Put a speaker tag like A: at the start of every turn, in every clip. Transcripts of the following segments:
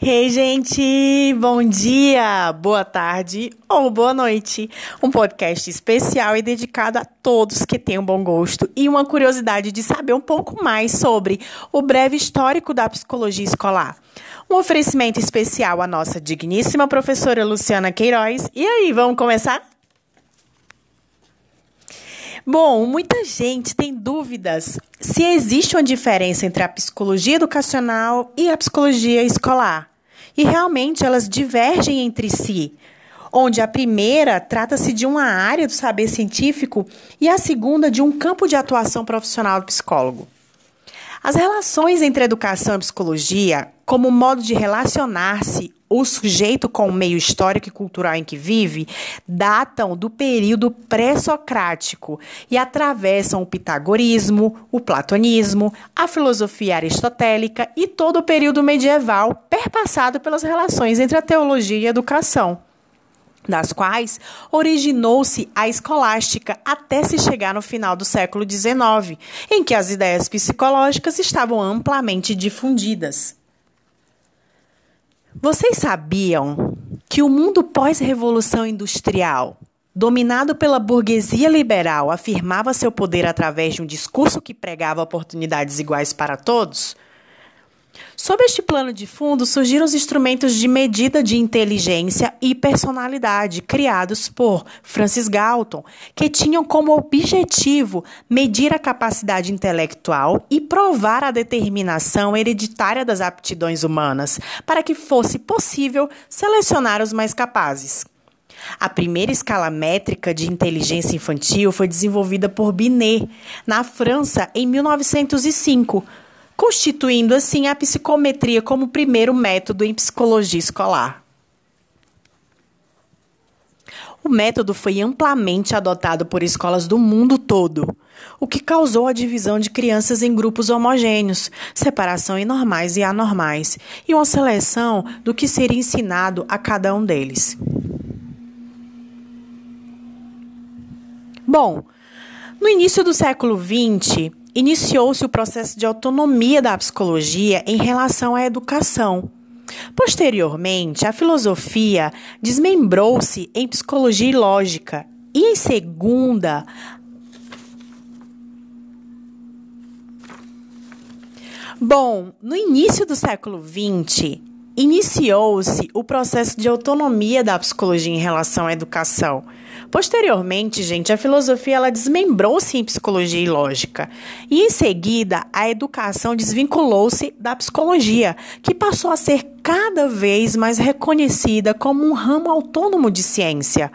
A: Hey, gente! Bom dia, boa tarde ou boa noite. Um podcast especial e dedicado a todos que têm um bom gosto e uma curiosidade de saber um pouco mais sobre o breve histórico da psicologia escolar. Um oferecimento especial à nossa digníssima professora Luciana Queiroz. E aí, vamos começar? Bom, muita gente tem dúvidas se existe uma diferença entre a psicologia educacional e a psicologia escolar. E realmente elas divergem entre si, onde a primeira trata-se de uma área do saber científico e a segunda de um campo de atuação profissional do psicólogo. As relações entre educação e psicologia, como modo de relacionar-se o sujeito com o meio histórico e cultural em que vive, datam do período pré-socrático e atravessam o pitagorismo, o platonismo, a filosofia aristotélica e todo o período medieval, perpassado pelas relações entre a teologia e a educação das quais originou-se a escolástica até se chegar no final do século XIX, em que as ideias psicológicas estavam amplamente difundidas. Vocês sabiam que o mundo pós-revolução industrial, dominado pela burguesia liberal, afirmava seu poder através de um discurso que pregava oportunidades iguais para todos? Sob este plano de fundo surgiram os instrumentos de medida de inteligência e personalidade criados por Francis Galton, que tinham como objetivo medir a capacidade intelectual e provar a determinação hereditária das aptidões humanas, para que fosse possível selecionar os mais capazes. A primeira escala métrica de inteligência infantil foi desenvolvida por Binet, na França, em 1905 constituindo assim a psicometria como primeiro método em psicologia escolar. O método foi amplamente adotado por escolas do mundo todo, o que causou a divisão de crianças em grupos homogêneos, separação em normais e anormais, e uma seleção do que seria ensinado a cada um deles. Bom, no início do século XX, iniciou-se o processo de autonomia da psicologia em relação à educação. Posteriormente, a filosofia desmembrou-se em psicologia e lógica, e em segunda, Bom, no início do século XX, iniciou-se o processo de autonomia da psicologia em relação à educação. Posteriormente, gente, a filosofia ela desmembrou-se em psicologia e lógica. E em seguida, a educação desvinculou-se da psicologia, que passou a ser cada vez mais reconhecida como um ramo autônomo de ciência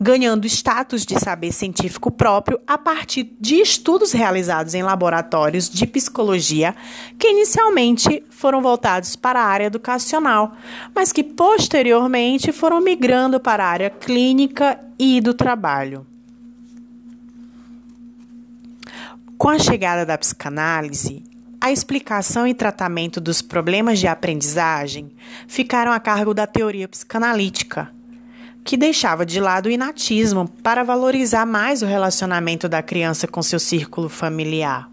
A: ganhando status de saber científico próprio a partir de estudos realizados em laboratórios de psicologia que inicialmente foram voltados para a área educacional, mas que posteriormente foram migrando para a área clínica e do trabalho. Com a chegada da psicanálise, a explicação e tratamento dos problemas de aprendizagem ficaram a cargo da teoria psicanalítica que deixava de lado o inatismo para valorizar mais o relacionamento da criança com seu círculo familiar.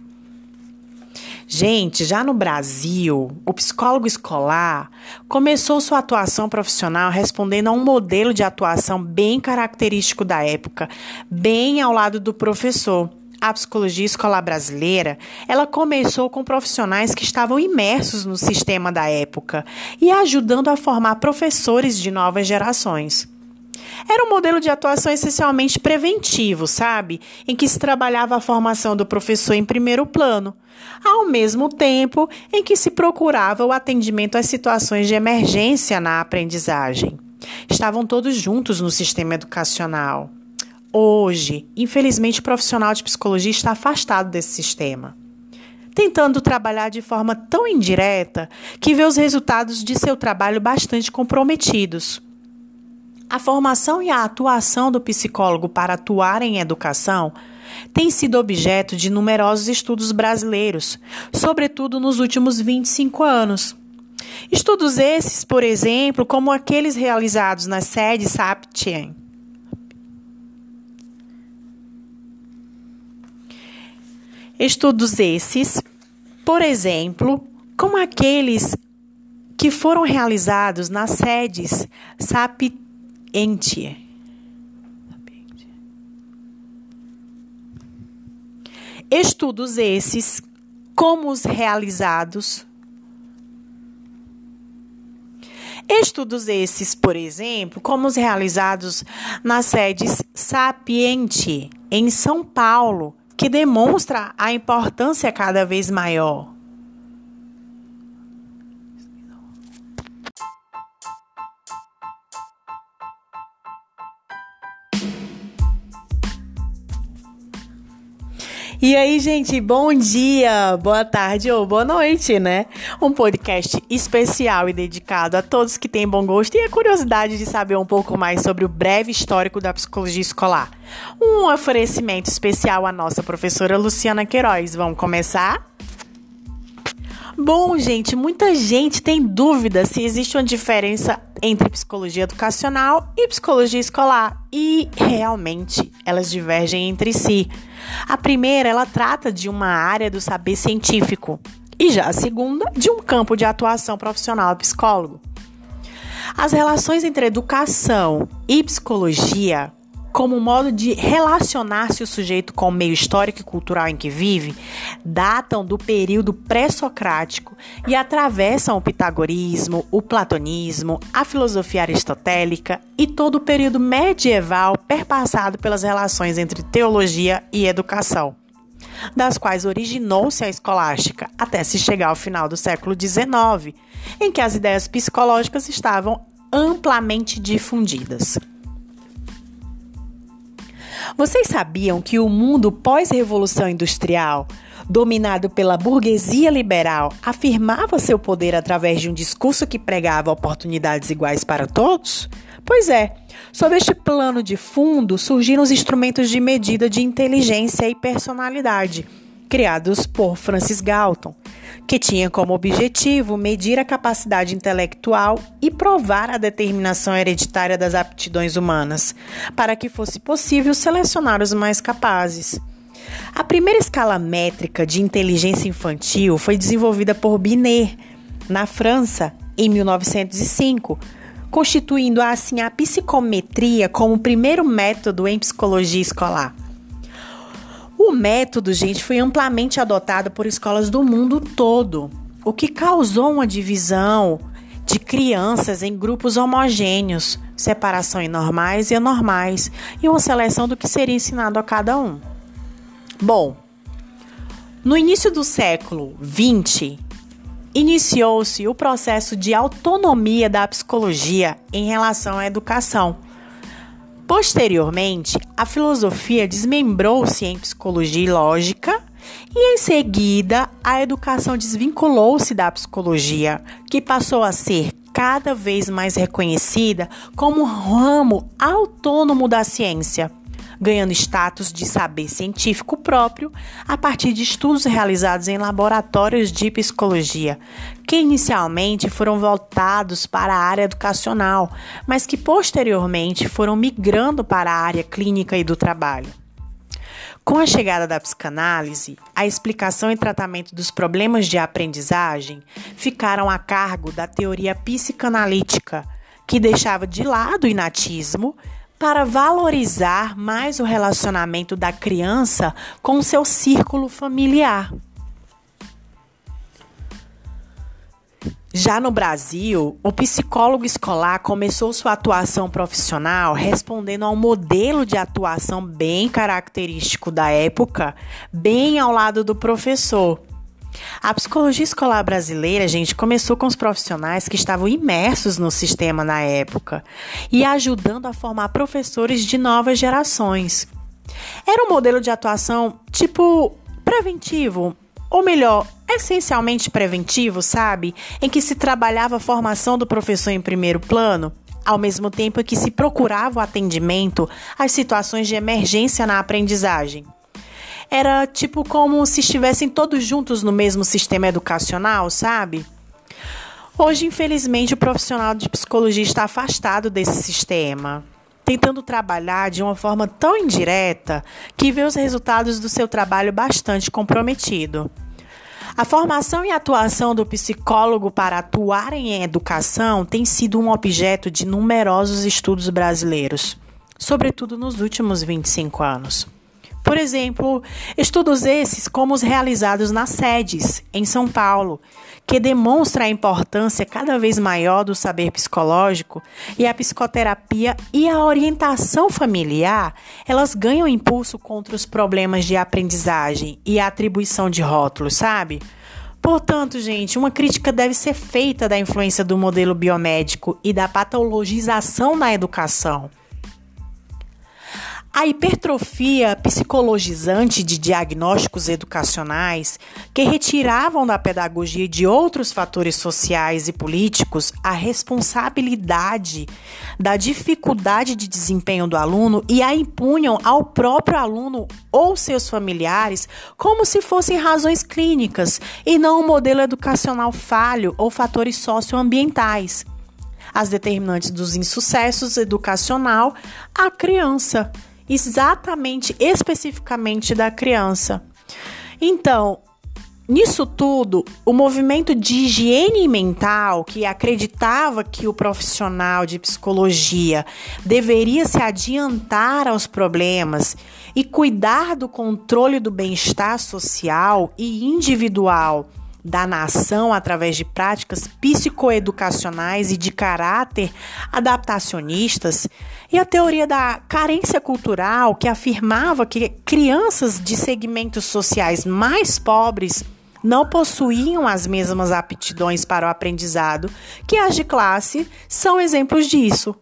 A: Gente, já no Brasil, o psicólogo escolar começou sua atuação profissional respondendo a um modelo de atuação bem característico da época, bem ao lado do professor. A psicologia escolar brasileira, ela começou com profissionais que estavam imersos no sistema da época e ajudando a formar professores de novas gerações. Era um modelo de atuação essencialmente preventivo, sabe? Em que se trabalhava a formação do professor em primeiro plano, ao mesmo tempo em que se procurava o atendimento às situações de emergência na aprendizagem. Estavam todos juntos no sistema educacional. Hoje, infelizmente, o profissional de psicologia está afastado desse sistema tentando trabalhar de forma tão indireta que vê os resultados de seu trabalho bastante comprometidos. A formação e a atuação do psicólogo para atuar em educação tem sido objeto de numerosos estudos brasileiros, sobretudo nos últimos 25 anos. Estudos esses, por exemplo, como aqueles realizados na sede Saptien, Estudos esses, por exemplo, como aqueles que foram realizados nas sedes Sapientia. Estudos esses, como os realizados Estudos esses, por exemplo, como os realizados nas sedes Sapiente, em São Paulo, que demonstra a importância cada vez maior E aí, gente, bom dia, boa tarde ou boa noite, né? Um podcast especial e dedicado a todos que têm bom gosto e a curiosidade de saber um pouco mais sobre o breve histórico da psicologia escolar. Um oferecimento especial à nossa professora Luciana Queiroz. Vamos começar? Bom, gente, muita gente tem dúvida se existe uma diferença entre psicologia educacional e psicologia escolar, e realmente elas divergem entre si. A primeira, ela trata de uma área do saber científico, e já a segunda, de um campo de atuação profissional psicólogo. As relações entre educação e psicologia como modo de relacionar-se o sujeito com o meio histórico e cultural em que vive, datam do período pré-socrático e atravessam o pitagorismo, o platonismo, a filosofia aristotélica e todo o período medieval perpassado pelas relações entre teologia e educação, das quais originou-se a escolástica até se chegar ao final do século XIX, em que as ideias psicológicas estavam amplamente difundidas. Vocês sabiam que o mundo pós-revolução industrial, dominado pela burguesia liberal, afirmava seu poder através de um discurso que pregava oportunidades iguais para todos? Pois é, sob este plano de fundo surgiram os instrumentos de medida de inteligência e personalidade, criados por Francis Galton que tinha como objetivo medir a capacidade intelectual e provar a determinação hereditária das aptidões humanas, para que fosse possível selecionar os mais capazes. A primeira escala métrica de inteligência infantil foi desenvolvida por Binet, na França, em 1905, constituindo assim a psicometria como o primeiro método em psicologia escolar. O método, gente, foi amplamente adotado por escolas do mundo todo, o que causou uma divisão de crianças em grupos homogêneos, separação em normais e anormais, e uma seleção do que seria ensinado a cada um. Bom, no início do século XX, iniciou-se o processo de autonomia da psicologia em relação à educação Posteriormente, a filosofia desmembrou-se em psicologia e lógica, e em seguida, a educação desvinculou-se da psicologia, que passou a ser cada vez mais reconhecida como ramo autônomo da ciência ganhando status de saber científico próprio a partir de estudos realizados em laboratórios de psicologia, que inicialmente foram voltados para a área educacional, mas que posteriormente foram migrando para a área clínica e do trabalho. Com a chegada da psicanálise, a explicação e tratamento dos problemas de aprendizagem ficaram a cargo da teoria psicanalítica, que deixava de lado o inatismo para valorizar mais o relacionamento da criança com seu círculo familiar. Já no Brasil, o psicólogo escolar começou sua atuação profissional respondendo a um modelo de atuação bem característico da época, bem ao lado do professor, a psicologia escolar brasileira, gente, começou com os profissionais que estavam imersos no sistema na época e ajudando a formar professores de novas gerações. Era um modelo de atuação tipo preventivo, ou melhor, essencialmente preventivo, sabe? Em que se trabalhava a formação do professor em primeiro plano, ao mesmo tempo que se procurava o atendimento às situações de emergência na aprendizagem era tipo como se estivessem todos juntos no mesmo sistema educacional, sabe? Hoje, infelizmente, o profissional de psicologia está afastado desse sistema, tentando trabalhar de uma forma tão indireta que vê os resultados do seu trabalho bastante comprometido. A formação e atuação do psicólogo para atuar em educação tem sido um objeto de numerosos estudos brasileiros, sobretudo nos últimos 25 anos. Por exemplo, estudos esses como os realizados nas sedes, em São Paulo, que demonstra a importância cada vez maior do saber psicológico e a psicoterapia e a orientação familiar, elas ganham impulso contra os problemas de aprendizagem e a atribuição de rótulos, sabe? Portanto, gente, uma crítica deve ser feita da influência do modelo biomédico e da patologização na educação. A hipertrofia psicologizante de diagnósticos educacionais, que retiravam da pedagogia e de outros fatores sociais e políticos a responsabilidade da dificuldade de desempenho do aluno e a impunham ao próprio aluno ou seus familiares como se fossem razões clínicas e não um modelo educacional falho ou fatores socioambientais. As determinantes dos insucessos educacional à criança exatamente, especificamente da criança. Então, Nisso tudo, o movimento de higiene mental, que acreditava que o profissional de psicologia deveria se adiantar aos problemas e cuidar do controle do bem-estar social e individual da nação através de práticas psicoeducacionais e de caráter adaptacionistas, e a teoria da carência cultural, que afirmava que crianças de segmentos sociais mais pobres não possuíam as mesmas aptidões para o aprendizado que as de classe, são exemplos disso.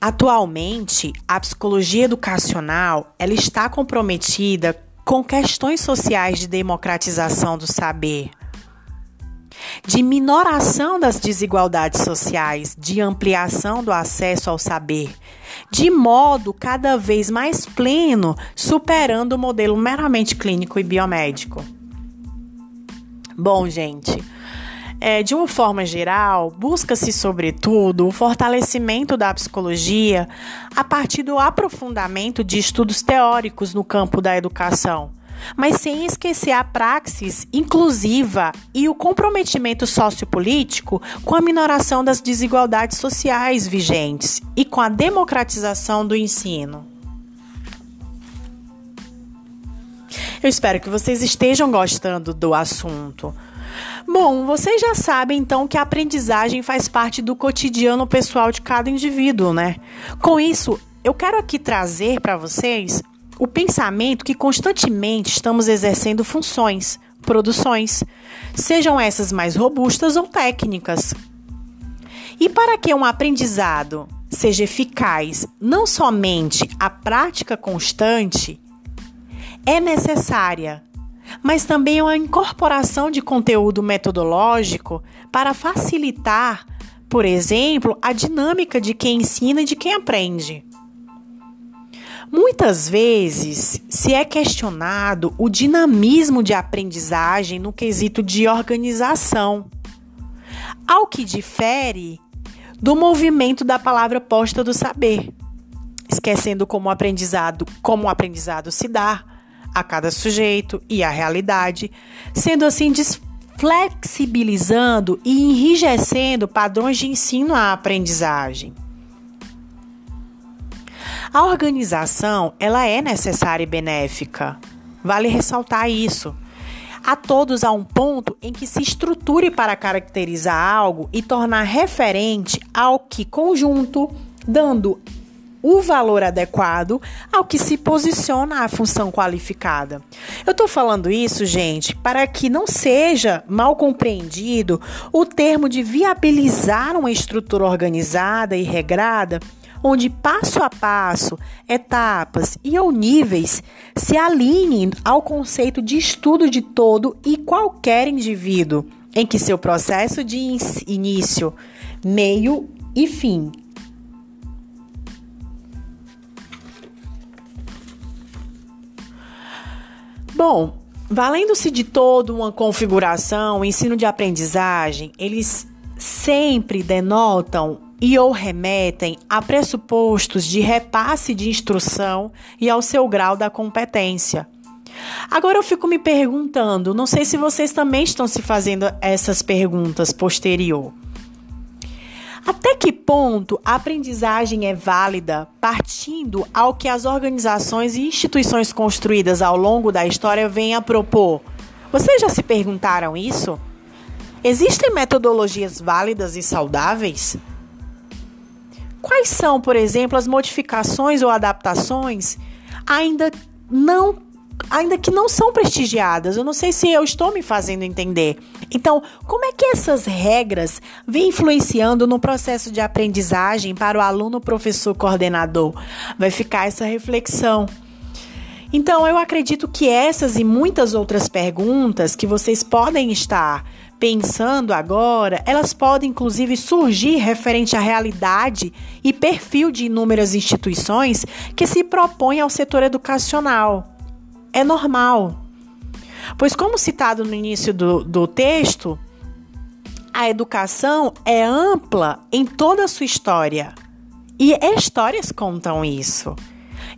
A: Atualmente, a psicologia educacional ela está comprometida com questões sociais de democratização do saber, de minoração das desigualdades sociais, de ampliação do acesso ao saber, de modo cada vez mais pleno, superando o modelo meramente clínico e biomédico. Bom, gente, é, de uma forma geral, busca-se, sobretudo, o fortalecimento da psicologia a partir do aprofundamento de estudos teóricos no campo da educação mas sem esquecer a praxis inclusiva e o comprometimento sociopolítico com a minoração das desigualdades sociais vigentes e com a democratização do ensino. Eu espero que vocês estejam gostando do assunto. Bom, vocês já sabem então que a aprendizagem faz parte do cotidiano pessoal de cada indivíduo, né? Com isso, eu quero aqui trazer para vocês o pensamento que constantemente estamos exercendo funções, produções, sejam essas mais robustas ou técnicas. E para que um aprendizado seja eficaz, não somente a prática constante é necessária, mas também a incorporação de conteúdo metodológico para facilitar, por exemplo, a dinâmica de quem ensina e de quem aprende. Muitas vezes se é questionado o dinamismo de aprendizagem no quesito de organização, ao que difere do movimento da palavra posta do saber, esquecendo como o aprendizado, como o aprendizado se dá a cada sujeito e a realidade, sendo assim desflexibilizando e enrijecendo padrões de ensino à aprendizagem. A organização, ela é necessária e benéfica. Vale ressaltar isso. A todos há um ponto em que se estruture para caracterizar algo e tornar referente ao que conjunto, dando o valor adequado ao que se posiciona a função qualificada. Eu estou falando isso, gente, para que não seja mal compreendido o termo de viabilizar uma estrutura organizada e regrada onde passo a passo, etapas e ou níveis se alinhem ao conceito de estudo de todo e qualquer indivíduo, em que seu processo de início, meio e fim Bom, valendo-se de toda uma configuração, o ensino de aprendizagem, eles sempre denotam e ou remetem a pressupostos de repasse de instrução e ao seu grau da competência. Agora eu fico me perguntando, não sei se vocês também estão se fazendo essas perguntas posterior. Até que ponto a aprendizagem é válida partindo ao que as organizações e instituições construídas ao longo da história vêm a propor? Vocês já se perguntaram isso? Existem metodologias válidas e saudáveis? Quais são, por exemplo, as modificações ou adaptações ainda não ainda que não são prestigiadas. Eu não sei se eu estou me fazendo entender. Então, como é que essas regras vêm influenciando no processo de aprendizagem para o aluno, professor, coordenador? Vai ficar essa reflexão. Então, eu acredito que essas e muitas outras perguntas que vocês podem estar pensando agora, elas podem inclusive surgir referente à realidade e perfil de inúmeras instituições que se propõem ao setor educacional é normal. Pois, como citado no início do, do texto, a educação é ampla em toda a sua história. E histórias contam isso.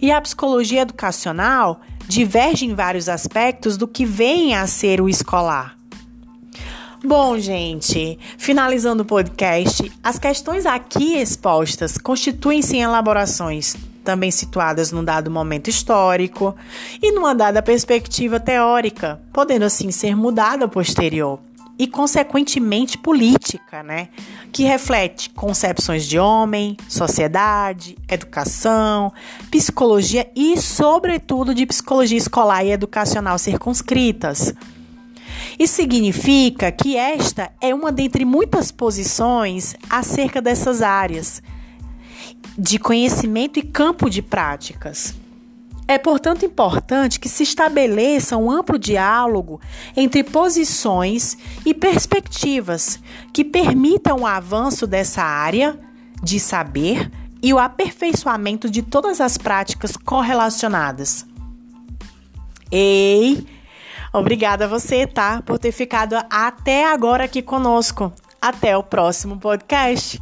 A: E a psicologia educacional diverge em vários aspectos do que vem a ser o escolar. Bom, gente, finalizando o podcast, as questões aqui expostas constituem-se em elaborações também situadas num dado momento histórico e numa dada perspectiva teórica, podendo assim ser mudada posterior e consequentemente política, né, que reflete concepções de homem, sociedade, educação, psicologia e sobretudo de psicologia escolar e educacional circunscritas. Isso significa que esta é uma dentre muitas posições acerca dessas áreas de conhecimento e campo de práticas. É, portanto, importante que se estabeleça um amplo diálogo entre posições e perspectivas que permitam o avanço dessa área de saber e o aperfeiçoamento de todas as práticas correlacionadas. Ei, obrigada a você, tá, por ter ficado até agora aqui conosco. Até o próximo podcast.